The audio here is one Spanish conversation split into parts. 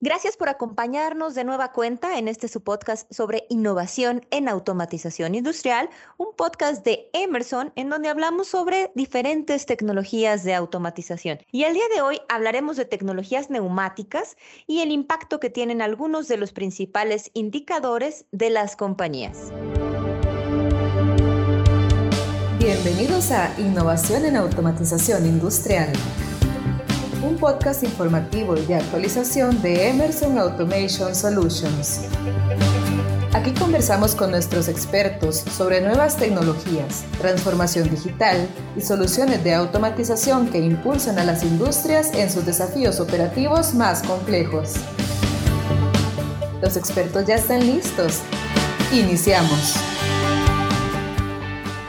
Gracias por acompañarnos de nueva cuenta en este su podcast sobre innovación en automatización industrial, un podcast de Emerson en donde hablamos sobre diferentes tecnologías de automatización. Y el día de hoy hablaremos de tecnologías neumáticas y el impacto que tienen algunos de los principales indicadores de las compañías. Bienvenidos a Innovación en Automatización Industrial un podcast informativo y de actualización de Emerson Automation Solutions. Aquí conversamos con nuestros expertos sobre nuevas tecnologías, transformación digital y soluciones de automatización que impulsan a las industrias en sus desafíos operativos más complejos. Los expertos ya están listos. Iniciamos.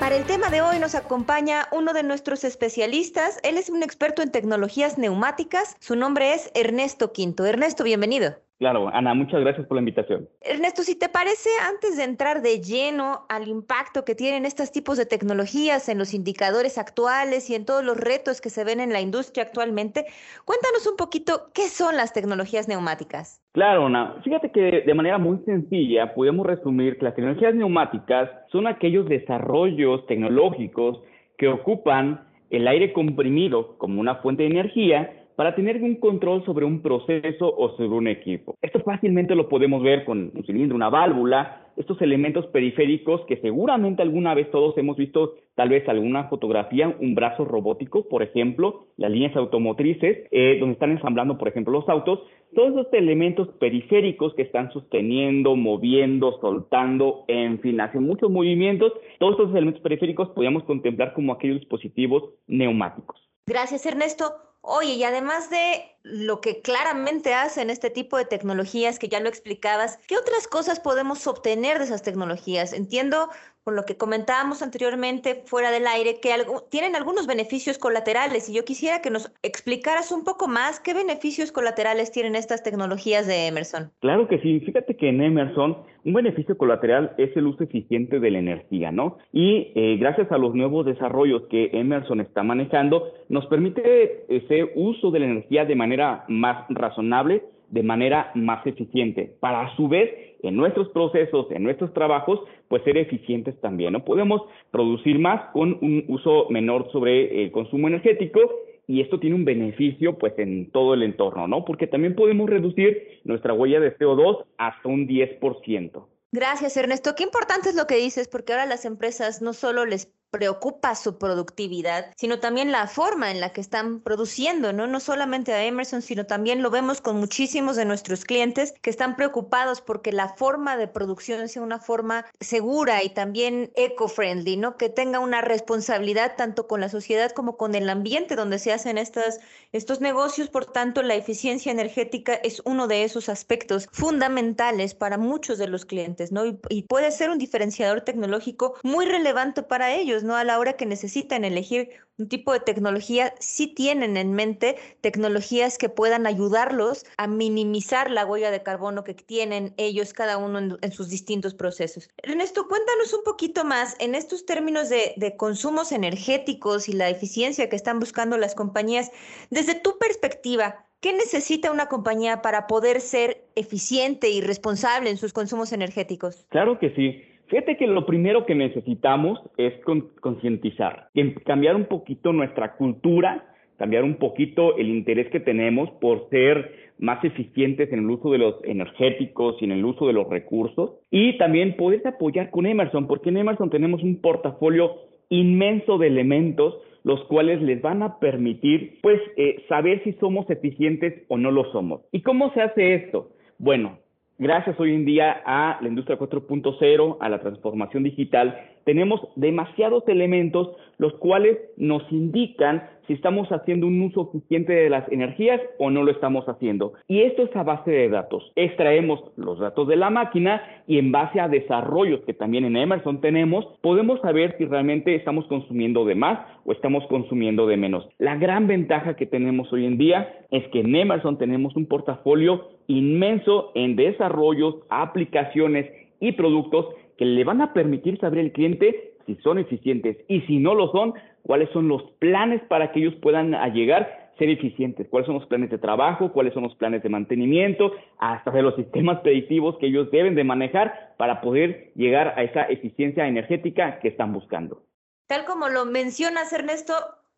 Para el tema de hoy nos acompaña uno de nuestros especialistas. Él es un experto en tecnologías neumáticas. Su nombre es Ernesto Quinto. Ernesto, bienvenido. Claro, Ana, muchas gracias por la invitación. Ernesto, si te parece, antes de entrar de lleno al impacto que tienen estos tipos de tecnologías en los indicadores actuales y en todos los retos que se ven en la industria actualmente, cuéntanos un poquito qué son las tecnologías neumáticas. Claro, Ana, fíjate que de manera muy sencilla podemos resumir que las tecnologías neumáticas son aquellos desarrollos tecnológicos que ocupan el aire comprimido como una fuente de energía para tener un control sobre un proceso o sobre un equipo. Esto fácilmente lo podemos ver con un cilindro, una válvula, estos elementos periféricos que seguramente alguna vez todos hemos visto, tal vez alguna fotografía, un brazo robótico, por ejemplo, las líneas automotrices, eh, donde están ensamblando, por ejemplo, los autos, todos estos elementos periféricos que están sosteniendo, moviendo, soltando, en fin, hacen muchos movimientos, todos estos elementos periféricos podríamos contemplar como aquellos dispositivos neumáticos. Gracias, Ernesto. Oye, y además de lo que claramente hacen este tipo de tecnologías, que ya lo explicabas, ¿qué otras cosas podemos obtener de esas tecnologías? Entiendo, por lo que comentábamos anteriormente fuera del aire, que tienen algunos beneficios colaterales y yo quisiera que nos explicaras un poco más qué beneficios colaterales tienen estas tecnologías de Emerson. Claro que sí, fíjate que en Emerson un beneficio colateral es el uso eficiente de la energía, ¿no? Y eh, gracias a los nuevos desarrollos que Emerson está manejando, nos permite ese uso de la energía de manera más razonable, de manera más eficiente, para a su vez en nuestros procesos, en nuestros trabajos, pues ser eficientes también, ¿no? Podemos producir más con un uso menor sobre el consumo energético y esto tiene un beneficio pues en todo el entorno, ¿no? Porque también podemos reducir nuestra huella de CO2 hasta un 10%. Gracias, Ernesto. Qué importante es lo que dices, porque ahora las empresas no solo les preocupa su productividad, sino también la forma en la que están produciendo, ¿no? No solamente a Emerson, sino también lo vemos con muchísimos de nuestros clientes que están preocupados porque la forma de producción sea una forma segura y también eco-friendly, ¿no? Que tenga una responsabilidad tanto con la sociedad como con el ambiente donde se hacen estas, estos negocios. Por tanto, la eficiencia energética es uno de esos aspectos fundamentales para muchos de los clientes, ¿no? Y, y puede ser un diferenciador tecnológico muy relevante para ellos ¿no? A la hora que necesitan elegir un tipo de tecnología, sí tienen en mente tecnologías que puedan ayudarlos a minimizar la huella de carbono que tienen ellos cada uno en, sus distintos procesos. Ernesto, cuéntanos un poquito más en estos términos de, de consumos energéticos y la eficiencia que están buscando las compañías. Desde tu perspectiva, ¿Qué necesita una compañía para poder ser eficiente y responsable en sus consumos energéticos? Claro que sí. Fíjate que lo primero que necesitamos es concientizar, cambiar un poquito nuestra cultura, cambiar un poquito el interés que tenemos por ser más eficientes en el uso de los energéticos y en el uso de los recursos y también poder apoyar con Emerson, porque en Emerson tenemos un portafolio inmenso de elementos los cuales les van a permitir pues eh, saber si somos eficientes o no lo somos. ¿Y cómo se hace esto? Bueno, gracias hoy en día a la industria 4.0, a la transformación digital, tenemos demasiados elementos los cuales nos indican si estamos haciendo un uso eficiente de las energías o no lo estamos haciendo. Y esto es a base de datos. Extraemos los datos de la máquina y en base a desarrollos que también en Emerson tenemos, podemos saber si realmente estamos consumiendo de más o estamos consumiendo de menos. La gran ventaja que tenemos hoy en día es que en Emerson tenemos un portafolio inmenso en desarrollos, aplicaciones y productos que le van a permitir saber al cliente si son eficientes. Y si no lo son, cuáles son los planes para que ellos puedan llegar ser eficientes, cuáles son los planes de trabajo, cuáles son los planes de mantenimiento, hasta de los sistemas predictivos que ellos deben de manejar para poder llegar a esa eficiencia energética que están buscando. Tal como lo mencionas, Ernesto,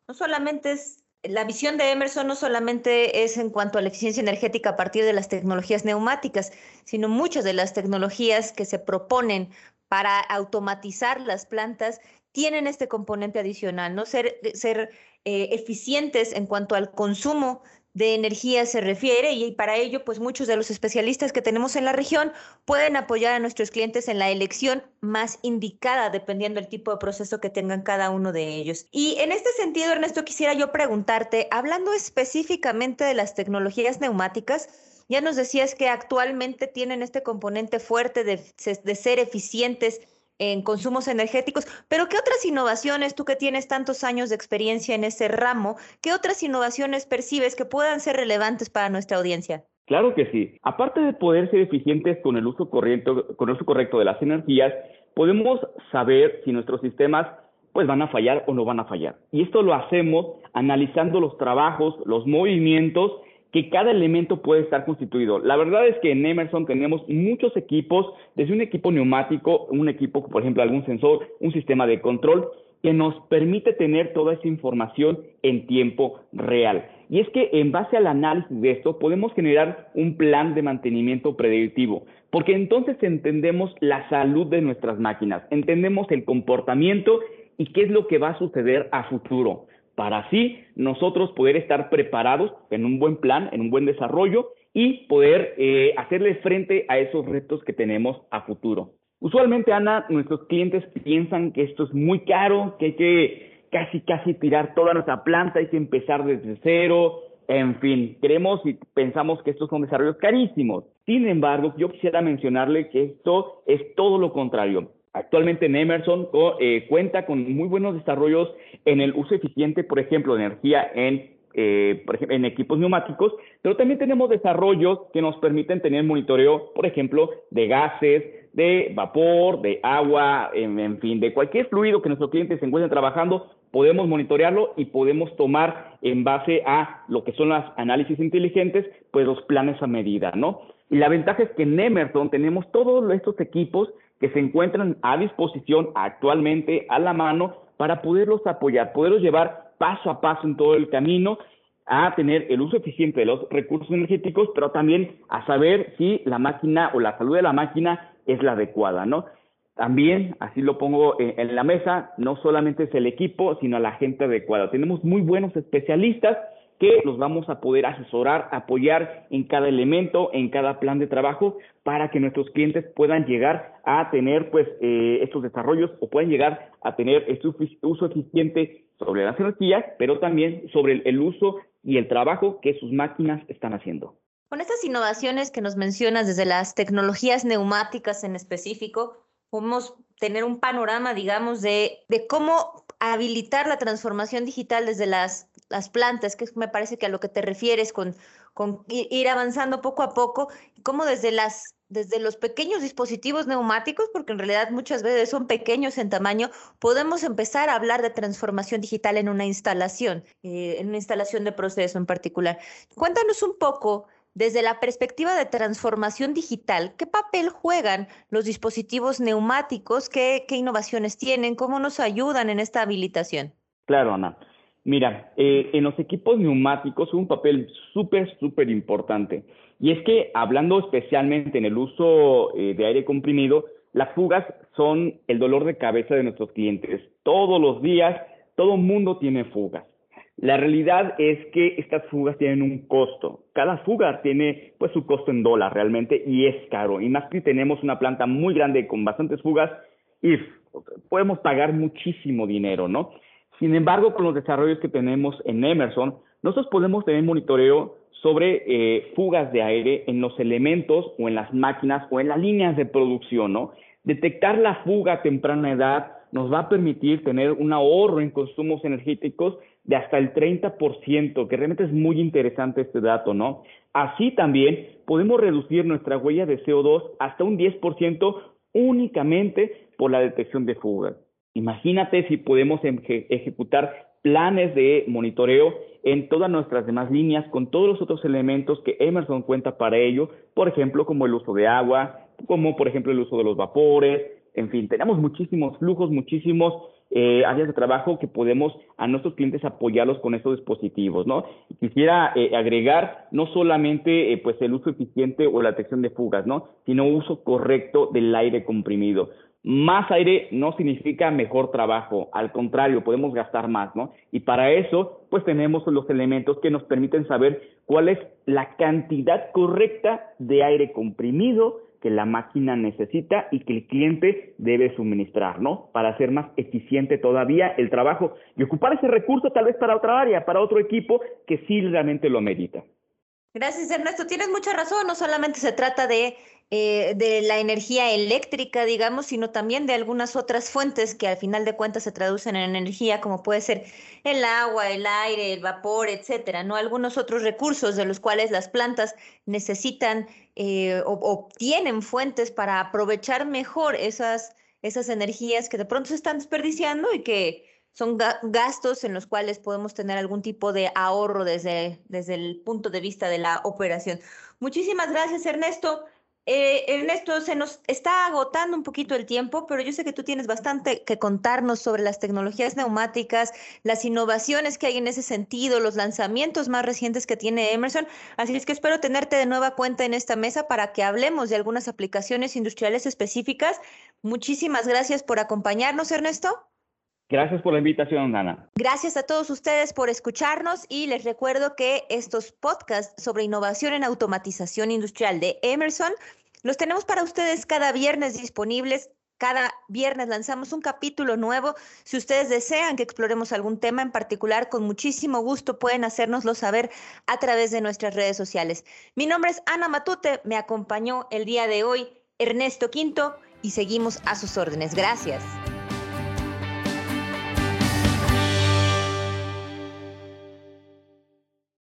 no solamente es la visión de Emerson no solamente es en cuanto a la eficiencia energética a partir de las tecnologías neumáticas, sino muchas de las tecnologías que se proponen para automatizar las plantas tienen este componente adicional, ¿no? Ser, ser eh, eficientes en cuanto al consumo de energía se refiere y para ello pues muchos de los especialistas que tenemos en la región pueden apoyar a nuestros clientes en la elección más indicada dependiendo del tipo de proceso que tengan cada uno de ellos. Y en este sentido, Ernesto, quisiera yo preguntarte, hablando específicamente de las tecnologías neumáticas, ya nos decías que actualmente tienen este componente fuerte de, de ser eficientes en consumos energéticos, pero ¿qué otras innovaciones, tú que tienes tantos años de experiencia en ese ramo, qué otras innovaciones percibes que puedan ser relevantes para nuestra audiencia? Claro que sí. Aparte de poder ser eficientes con el uso correcto, con el uso correcto de las energías, podemos saber si nuestros sistemas pues van a fallar o no van a fallar. Y esto lo hacemos analizando los trabajos, los movimientos que cada elemento puede estar constituido. La verdad es que en Emerson tenemos muchos equipos, desde un equipo neumático, un equipo, por ejemplo, algún sensor, un sistema de control, que nos permite tener toda esa información en tiempo real. Y es que en base al análisis de esto podemos generar un plan de mantenimiento predictivo, porque entonces entendemos la salud de nuestras máquinas, entendemos el comportamiento y qué es lo que va a suceder a futuro para así nosotros poder estar preparados en un buen plan, en un buen desarrollo y poder eh, hacerle frente a esos retos que tenemos a futuro. Usualmente, Ana, nuestros clientes piensan que esto es muy caro, que hay que casi, casi tirar toda nuestra planta, hay que empezar desde cero, en fin, creemos y pensamos que estos son desarrollos carísimos. Sin embargo, yo quisiera mencionarle que esto es todo lo contrario. Actualmente en Emerson eh, cuenta con muy buenos desarrollos en el uso eficiente, por ejemplo, de energía en, eh, en equipos neumáticos, pero también tenemos desarrollos que nos permiten tener monitoreo, por ejemplo, de gases, de vapor, de agua, en, fin, de cualquier fluido que nuestro cliente se encuentre trabajando, podemos monitorearlo y podemos tomar en base a lo que son los análisis inteligentes, pues los planes a medida, ¿no? Y la ventaja es que en Emerson tenemos todos estos equipos que se encuentran a disposición actualmente a la mano para poderlos apoyar, poderlos llevar paso a paso en todo el camino a tener el uso eficiente de los recursos energéticos, pero también a saber si la máquina o la salud de la máquina es la adecuada, ¿no? También, así lo pongo en la mesa, no solamente es el equipo, sino la gente adecuada. Tenemos muy buenos especialistas que los vamos a poder asesorar, apoyar en cada elemento, en cada plan de trabajo, para que nuestros clientes puedan llegar a tener pues eh, estos desarrollos o puedan llegar a tener este uso eficiente sobre las energías, pero también sobre el uso y el trabajo que sus máquinas están haciendo. Con estas innovaciones que nos mencionas desde las tecnologías neumáticas en específico, podemos tener un panorama, digamos, de, de cómo habilitar la transformación digital desde las las plantas, que me parece que a lo que te refieres con, con ir avanzando poco a poco, como desde las desde los pequeños dispositivos neumáticos, porque en realidad muchas veces son pequeños en tamaño, podemos empezar a hablar de transformación digital en una instalación, eh, en una instalación de proceso en particular. Cuéntanos un poco desde la perspectiva de transformación digital, ¿qué papel juegan los dispositivos neumáticos? ¿Qué, innovaciones tienen? ¿Cómo nos ayudan en esta habilitación? Claro, Ana. Mira, eh, en los equipos neumáticos un papel súper, súper importante. Y es que hablando especialmente en el uso eh, de aire comprimido, las fugas son el dolor de cabeza de nuestros clientes. Todos los días, todo mundo tiene fugas. La realidad es que estas fugas tienen un costo. Cada fuga tiene pues su costo en dólar realmente y es caro. Y más que tenemos una planta muy grande con bastantes fugas, y podemos pagar muchísimo dinero, ¿no? Sin embargo, con los desarrollos que tenemos en Emerson, nosotros podemos tener monitoreo sobre eh, fugas de aire en los elementos o en las máquinas o en las líneas de producción, ¿no? Detectar la fuga a temprana edad nos va a permitir tener un ahorro en consumos energéticos de hasta el 30%, que realmente es muy interesante este dato, ¿no? Así también podemos reducir nuestra huella de CO2 hasta un 10% únicamente por la detección de fugas. Imagínate si podemos ejecutar planes de monitoreo en todas nuestras demás líneas con todos los otros elementos que Emerson cuenta para ello, por ejemplo, como el uso de agua, como por ejemplo el uso de los vapores, en fin, tenemos muchísimos flujos, muchísimos eh, áreas de trabajo que podemos a nuestros clientes apoyarlos con estos dispositivos, ¿no? quisiera eh, agregar no solamente eh, pues el uso eficiente o la detección de fugas, ¿no? Sino uso correcto del aire comprimido. Más aire no significa mejor trabajo, al contrario, podemos gastar más, ¿no? Y para eso, pues tenemos los elementos que nos permiten saber cuál es la cantidad correcta de aire comprimido que la máquina necesita y que el cliente debe suministrar, ¿no? Para hacer más eficiente todavía el trabajo y ocupar ese recurso tal vez para otra área, para otro equipo que sí realmente lo medita. Gracias, Ernesto. Tienes mucha razón. No solamente se trata de eh, de la energía eléctrica, digamos, sino también de algunas otras fuentes que al final de cuentas se traducen en energía, como puede ser el agua, el aire, el vapor, etcétera, ¿no? Algunos otros recursos de los cuales las plantas necesitan eh, o obtienen fuentes para aprovechar mejor esas, esas energías que de pronto se están desperdiciando y que son gastos en los cuales podemos tener algún tipo de ahorro desde, desde el punto de vista de la operación. Muchísimas gracias, Ernesto. Eh, Ernesto, se nos está agotando un poquito el tiempo, pero yo sé que tú tienes bastante que contarnos sobre las tecnologías neumáticas, las innovaciones que hay en ese sentido, los lanzamientos más recientes que tiene Emerson. Así es que espero tenerte de nueva cuenta en esta mesa para que hablemos de algunas aplicaciones industriales específicas. Muchísimas gracias por acompañarnos, Ernesto. Gracias por la invitación, Ana. Gracias a todos ustedes por escucharnos y les recuerdo que estos podcasts sobre innovación en automatización industrial de Emerson los tenemos para ustedes cada viernes disponibles. Cada viernes lanzamos un capítulo nuevo. Si ustedes desean que exploremos algún tema en particular, con muchísimo gusto pueden hacérnoslo saber a través de nuestras redes sociales. Mi nombre es Ana Matute, me acompañó el día de hoy Ernesto Quinto y seguimos a sus órdenes. Gracias.